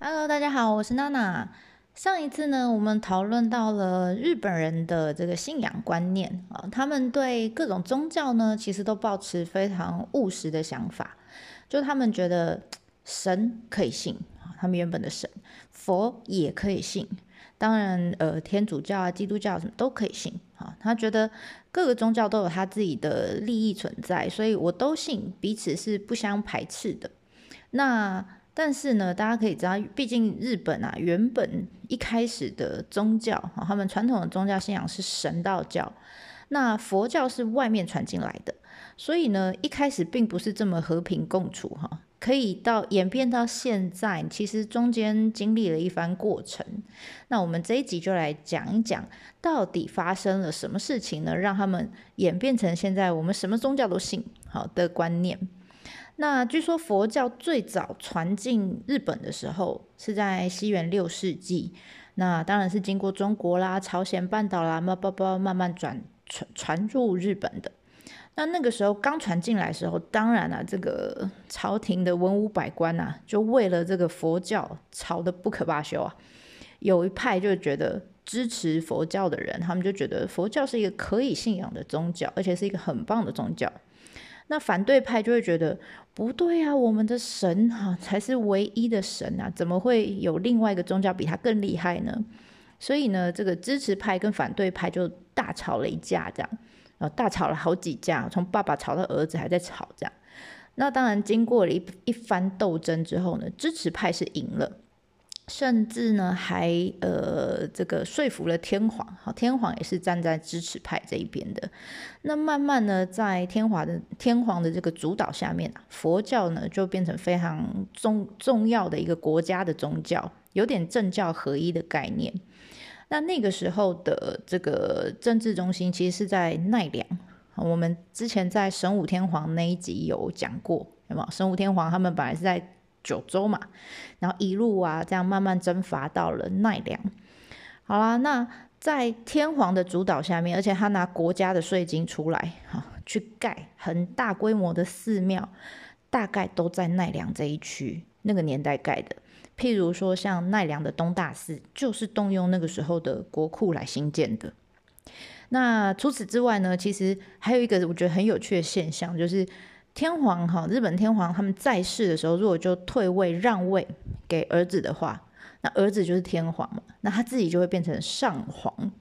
Hello，大家好，我是娜娜。上一次呢，我们讨论到了日本人的这个信仰观念啊，他们对各种宗教呢，其实都保持非常务实的想法，就他们觉得神可以信啊，他们原本的神佛也可以信，当然呃，天主教啊、基督教什么都可以信啊。他觉得各个宗教都有他自己的利益存在，所以我都信，彼此是不相排斥的。那但是呢，大家可以知道，毕竟日本啊，原本一开始的宗教啊，他们传统的宗教信仰是神道教，那佛教是外面传进来的，所以呢，一开始并不是这么和平共处哈，可以到演变到现在，其实中间经历了一番过程。那我们这一集就来讲一讲，到底发生了什么事情呢，让他们演变成现在我们什么宗教都信好的观念。那据说佛教最早传进日本的时候是在西元六世纪，那当然是经过中国啦、朝鲜半岛啦、慢慢慢慢转传传入日本的。那那个时候刚传进来的时候，当然了，这个朝廷的文武百官呐，就为了这个佛教吵得不可罢休啊。有一派就觉得支持佛教的人，他们就觉得佛教是一个可以信仰的宗教，而且是一个很棒的宗教。那反对派就会觉得不对啊，我们的神哈才是唯一的神啊，怎么会有另外一个宗教比他更厉害呢？所以呢，这个支持派跟反对派就大吵了一架，这样啊，大吵了好几架，从爸爸吵到儿子还在吵这样。那当然，经过了一一番斗争之后呢，支持派是赢了。甚至呢，还呃，这个说服了天皇，好，天皇也是站在支持派这一边的。那慢慢呢，在天皇的天皇的这个主导下面啊，佛教呢就变成非常重重要的一个国家的宗教，有点政教合一的概念。那那个时候的这个政治中心其实是在奈良，我们之前在神武天皇那一集有讲过，有没有？神武天皇他们本来是在。九州嘛，然后一路啊，这样慢慢征伐到了奈良。好啦，那在天皇的主导下面，而且他拿国家的税金出来，哈，去盖很大规模的寺庙，大概都在奈良这一区那个年代盖的。譬如说，像奈良的东大寺，就是动用那个时候的国库来兴建的。那除此之外呢，其实还有一个我觉得很有趣的现象，就是。天皇哈，日本天皇他们在世的时候，如果就退位让位给儿子的话，那儿子就是天皇嘛，那他自己就会变成上皇。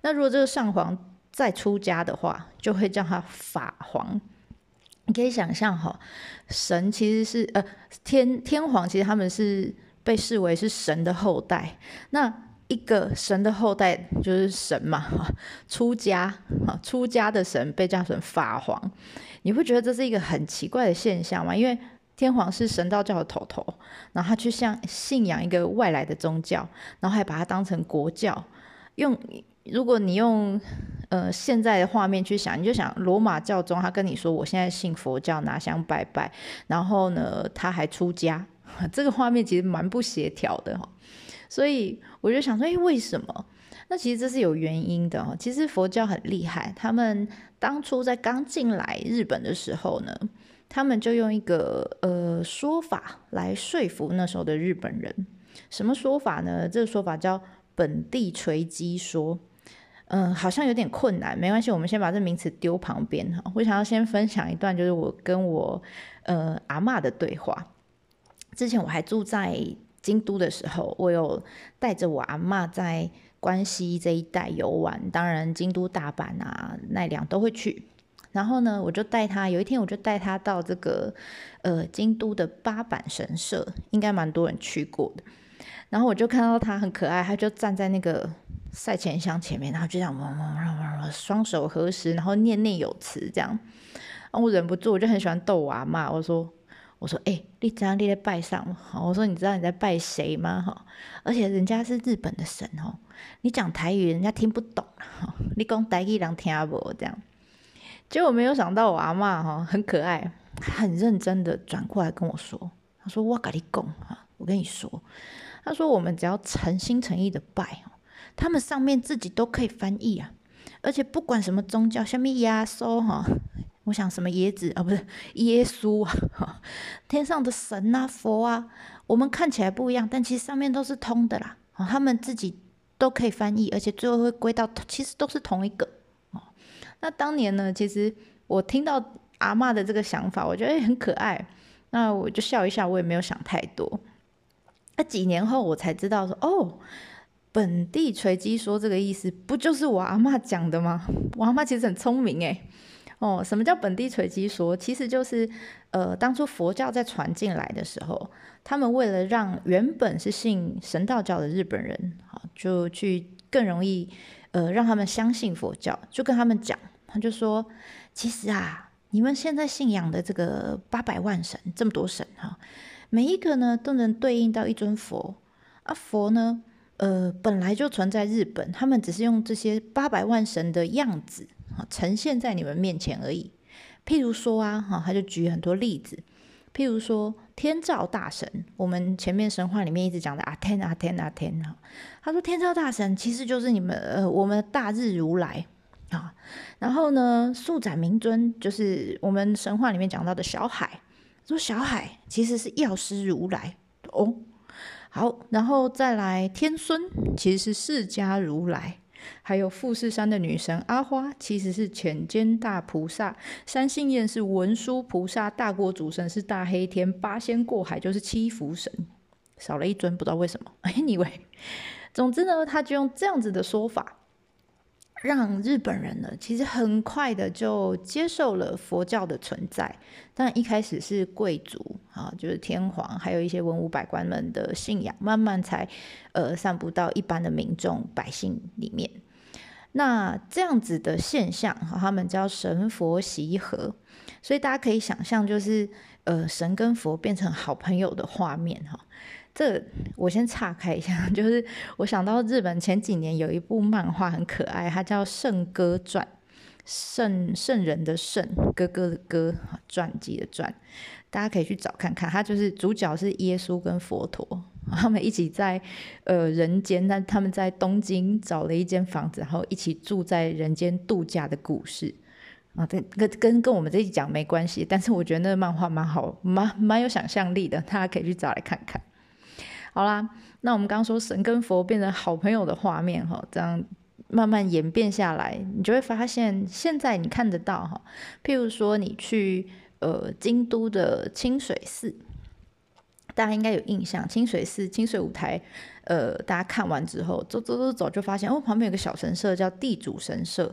那如果这个上皇再出家的话，就会叫他法皇。你可以想象哈，神其实是呃天天皇，其实他们是被视为是神的后代。那一个神的后代就是神嘛，出家啊，出家的神被叫成法皇。你会觉得这是一个很奇怪的现象吗？因为天皇是神道教的头头，然后他去向信仰一个外来的宗教，然后还把它当成国教。用如果你用呃现在的画面去想，你就想罗马教宗他跟你说我现在信佛教拿香拜拜，然后呢他还出家，这个画面其实蛮不协调的。所以我就想说，哎，为什么？那其实这是有原因的哦。其实佛教很厉害，他们当初在刚进来日本的时候呢，他们就用一个呃说法来说服那时候的日本人。什么说法呢？这个说法叫本地锤击说。嗯，好像有点困难，没关系，我们先把这名词丢旁边哈。我想要先分享一段，就是我跟我呃阿妈的对话。之前我还住在京都的时候，我有带着我阿妈在。关西这一带游玩，当然京都、大阪啊、奈良都会去。然后呢，我就带他，有一天我就带他到这个呃京都的八坂神社，应该蛮多人去过的。然后我就看到他很可爱，他就站在那个赛前箱前面，然后就这样双手合十，然后念念有词这样。我忍不住，我就很喜欢逗娃嘛，我说。我说：“哎，你这样你在拜上好，我说：“你知道你在拜谁吗？哈，而且人家是日本的神哦，你讲台语人家听不懂哈，你讲台语人听不这样。结果没有想到我阿妈哈很可爱，很认真的转过来跟我说：他说我跟你讲哈，我跟你说，他说我们只要诚心诚意的拜，他们上面自己都可以翻译啊，而且不管什么宗教，下面压缩哈。”我想什么椰子啊，不是 耶稣啊，天上的神啊，佛啊，我们看起来不一样，但其实上面都是通的啦。哦，他们自己都可以翻译，而且最后会归到，其实都是同一个。哦，那当年呢，其实我听到阿妈的这个想法，我觉得很可爱，那我就笑一笑，我也没有想太多。那几年后，我才知道说，哦。本地锤击说这个意思，不就是我阿妈讲的吗？我阿妈其实很聪明诶。哦，什么叫本地锤击说？其实就是，呃，当初佛教在传进来的时候，他们为了让原本是信神道教的日本人，啊，就去更容易，呃，让他们相信佛教，就跟他们讲，他就说，其实啊，你们现在信仰的这个八百万神，这么多神哈，每一个呢都能对应到一尊佛，啊，佛呢。呃，本来就存在日本，他们只是用这些八百万神的样子呈现在你们面前而已。譬如说啊，哈，他就举很多例子，譬如说天照大神，我们前面神话里面一直讲的阿天阿天阿天哈，他说天照大神其实就是你们呃我们大日如来啊。然后呢，素载明尊就是我们神话里面讲到的小海，说小海其实是药师如来哦。好，然后再来天孙，其实是释迦如来；还有富士山的女神阿花，其实是浅间大菩萨；三星焰是文殊菩萨；大国主神是大黑天；八仙过海就是七福神，少了一尊，不知道为什么。Anyway，总之呢，他就用这样子的说法。让日本人呢，其实很快的就接受了佛教的存在。但一开始是贵族啊，就是天皇，还有一些文武百官们的信仰，慢慢才呃散布到一般的民众百姓里面。那这样子的现象，哈，他们叫神佛习合，所以大家可以想象，就是呃神跟佛变成好朋友的画面，哈。这我先岔开一下，就是我想到日本前几年有一部漫画很可爱，它叫《圣歌传》，圣圣人的圣，哥哥的哥，传记的传，大家可以去找看看。他就是主角是耶稣跟佛陀，他们一起在呃人间，但他们在东京找了一间房子，然后一起住在人间度假的故事啊。对跟跟跟我们这一讲没关系，但是我觉得那个漫画蛮好，蛮蛮有想象力的，大家可以去找来看看。好啦，那我们刚说神跟佛变成好朋友的画面哈，这样慢慢演变下来，你就会发现现在你看得到哈，譬如说你去呃京都的清水寺，大家应该有印象，清水寺清水舞台，呃，大家看完之后走走走走就发现哦，旁边有个小神社叫地主神社，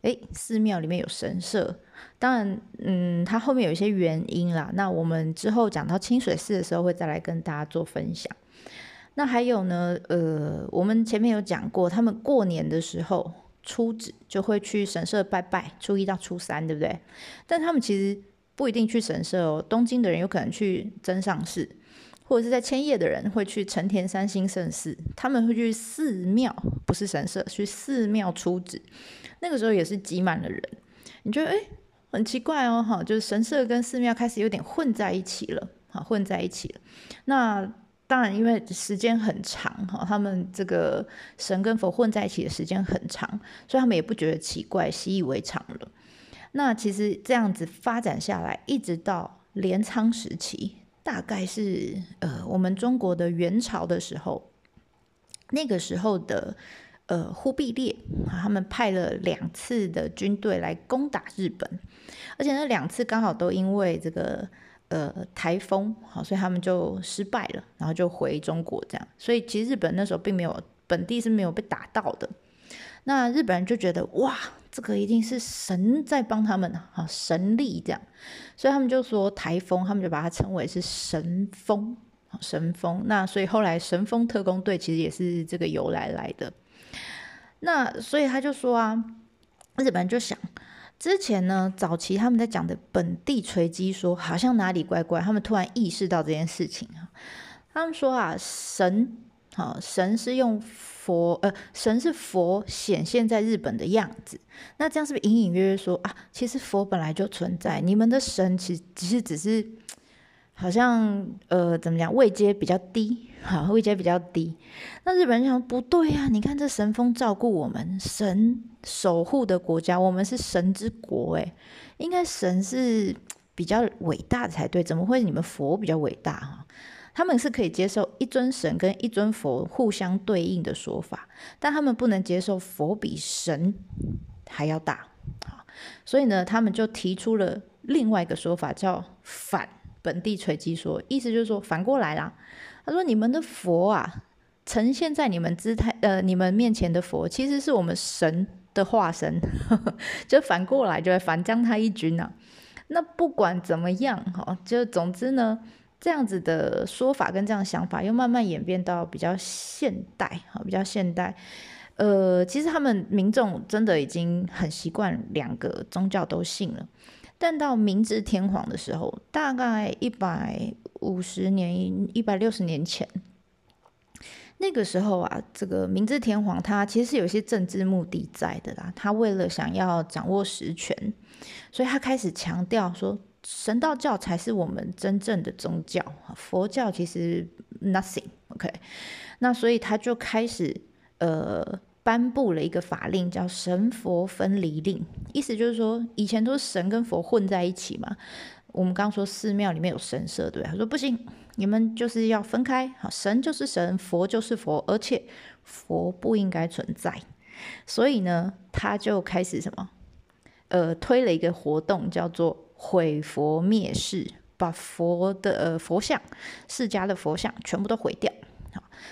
诶，寺庙里面有神社，当然嗯，它后面有一些原因啦，那我们之后讲到清水寺的时候会再来跟大家做分享。那还有呢？呃，我们前面有讲过，他们过年的时候初子就会去神社拜拜，初一到初三，对不对？但他们其实不一定去神社哦。东京的人有可能去真上寺，或者是在千叶的人会去成田三星圣寺，他们会去寺庙，不是神社，去寺庙出子。那个时候也是挤满了人，你觉得哎，很奇怪哦，哈，就是神社跟寺庙开始有点混在一起了，哈，混在一起了。那当然，因为时间很长哈，他们这个神跟佛混在一起的时间很长，所以他们也不觉得奇怪，习以为常了。那其实这样子发展下来，一直到镰仓时期，大概是呃我们中国的元朝的时候，那个时候的呃忽必烈他们派了两次的军队来攻打日本，而且那两次刚好都因为这个。呃，台风好，所以他们就失败了，然后就回中国这样。所以其实日本那时候并没有本地是没有被打到的。那日本人就觉得哇，这个一定是神在帮他们啊，神力这样。所以他们就说台风，他们就把它称为是神风，神风。那所以后来神风特工队其实也是这个由来来的。那所以他就说啊，日本人就想。之前呢，早期他们在讲的本地锤击说，好像哪里怪怪。他们突然意识到这件事情啊，他们说啊，神，好，神是用佛，呃，神是佛显现在日本的样子。那这样是不是隐隐约约说啊，其实佛本来就存在？你们的神其其实只是好像呃怎么讲位阶比较低，好位阶比较低。那日本人想不对呀，你看这神风照顾我们，神守护的国家，我们是神之国，诶，应该神是比较伟大的才对，怎么会你们佛比较伟大哈？他们是可以接受一尊神跟一尊佛互相对应的说法，但他们不能接受佛比神还要大，好，所以呢，他们就提出了另外一个说法，叫反。本地锤击说，意思就是说反过来啦。他说：“你们的佛啊，呈现在你们姿态呃，你们面前的佛，其实是我们神的化身，就反过来，就反将他一军啊。那不管怎么样哈，就总之呢，这样子的说法跟这样想法，又慢慢演变到比较现代哈，比较现代。呃，其实他们民众真的已经很习惯两个宗教都信了。”但到明治天皇的时候，大概一百五十年、一百六十年前，那个时候啊，这个明治天皇他其实是有些政治目的在的啦。他为了想要掌握实权，所以他开始强调说，神道教才是我们真正的宗教，佛教其实 nothing。OK，那所以他就开始呃。颁布了一个法令，叫神佛分离令，意思就是说，以前都是神跟佛混在一起嘛。我们刚说寺庙里面有神社，对吧？他说不行，你们就是要分开，好，神就是神，佛就是佛，而且佛不应该存在。所以呢，他就开始什么？呃，推了一个活动，叫做毁佛灭世，把佛的呃佛像、释迦的佛像全部都毁掉。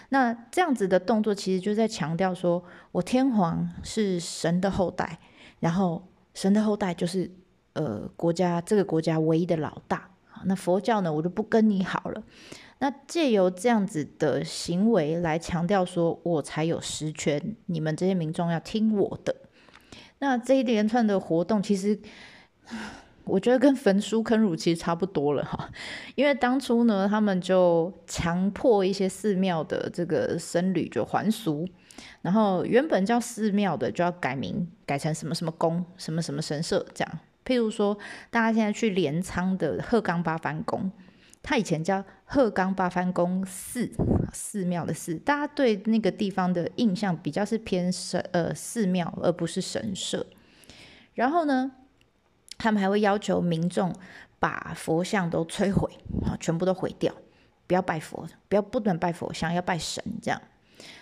那这样子的动作，其实就在强调说，我天皇是神的后代，然后神的后代就是呃国家这个国家唯一的老大。那佛教呢，我就不跟你好了。那借由这样子的行为来强调说，我才有实权，你们这些民众要听我的。那这一连串的活动，其实。我觉得跟焚书坑儒其实差不多了哈，因为当初呢，他们就强迫一些寺庙的这个僧侣就还俗，然后原本叫寺庙的就要改名，改成什么什么宫、什么什么神社这样。譬如说，大家现在去镰仓的鹤冈八幡宫，它以前叫鹤冈八幡宫寺，寺庙的寺，大家对那个地方的印象比较是偏神呃寺庙，而不是神社。然后呢？他们还会要求民众把佛像都摧毁啊，全部都毁掉，不要拜佛，不要不能拜佛像，要拜神这样。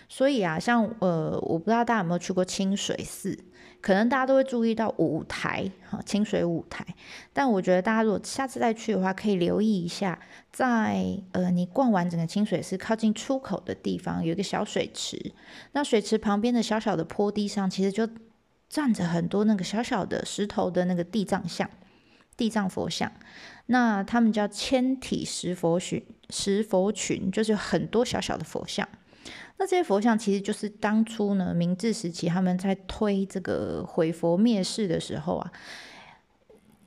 所以啊，像呃，我不知道大家有没有去过清水寺，可能大家都会注意到舞台哈，清水舞台。但我觉得大家如果下次再去的话，可以留意一下，在呃你逛完整个清水寺靠近出口的地方有一个小水池，那水池旁边的小小的坡地上，其实就。站着很多那个小小的石头的那个地藏像，地藏佛像，那他们叫千体石佛群，石佛群就是很多小小的佛像。那这些佛像其实就是当初呢明治时期他们在推这个毁佛灭世的时候啊，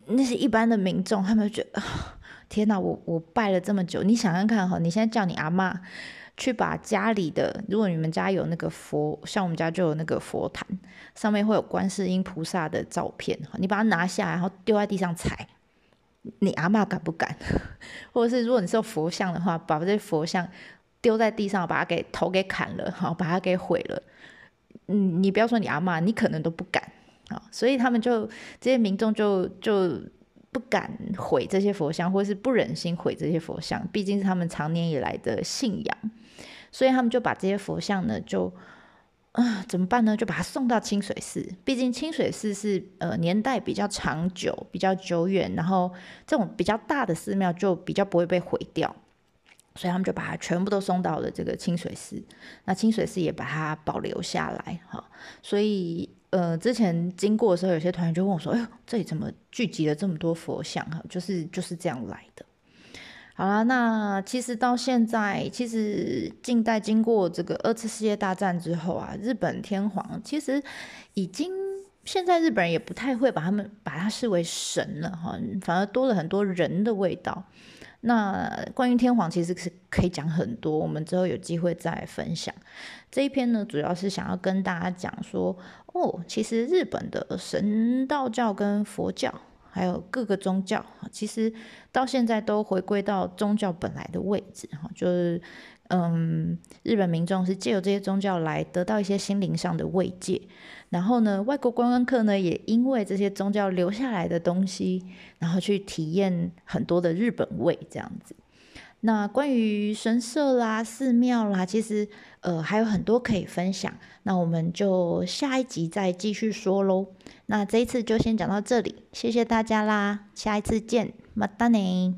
那些一般的民众他们觉得，天哪，我我拜了这么久，你想想看哈，你现在叫你阿妈。去把家里的，如果你们家有那个佛，像我们家就有那个佛坛，上面会有观世音菩萨的照片，你把它拿下，然后丢在地上踩，你阿妈敢不敢？或者是如果你是佛像的话，把这些佛像丢在地上，把它给头给砍了，好，把它给毁了，嗯，你不要说你阿妈，你可能都不敢啊。所以他们就这些民众就就不敢毁这些佛像，或者是不忍心毁这些佛像，毕竟是他们长年以来的信仰。所以他们就把这些佛像呢，就啊怎么办呢？就把它送到清水寺。毕竟清水寺是呃年代比较长久、比较久远，然后这种比较大的寺庙就比较不会被毁掉。所以他们就把它全部都送到了这个清水寺。那清水寺也把它保留下来哈。所以呃之前经过的时候，有些团员就问我说：“哎呦，这里怎么聚集了这么多佛像？哈，就是就是这样来的。”好啦，那其实到现在，其实近代经过这个二次世界大战之后啊，日本天皇其实已经现在日本人也不太会把他们把他视为神了哈，反而多了很多人的味道。那关于天皇其实是可以讲很多，我们之后有机会再分享。这一篇呢，主要是想要跟大家讲说，哦，其实日本的神道教跟佛教。还有各个宗教，其实到现在都回归到宗教本来的位置，哈，就是嗯，日本民众是借由这些宗教来得到一些心灵上的慰藉，然后呢，外国观光客呢也因为这些宗教留下来的东西，然后去体验很多的日本味这样子。那关于神社啦、寺庙啦，其实呃还有很多可以分享。那我们就下一集再继续说喽。那这一次就先讲到这里，谢谢大家啦，下一次见，马达呢。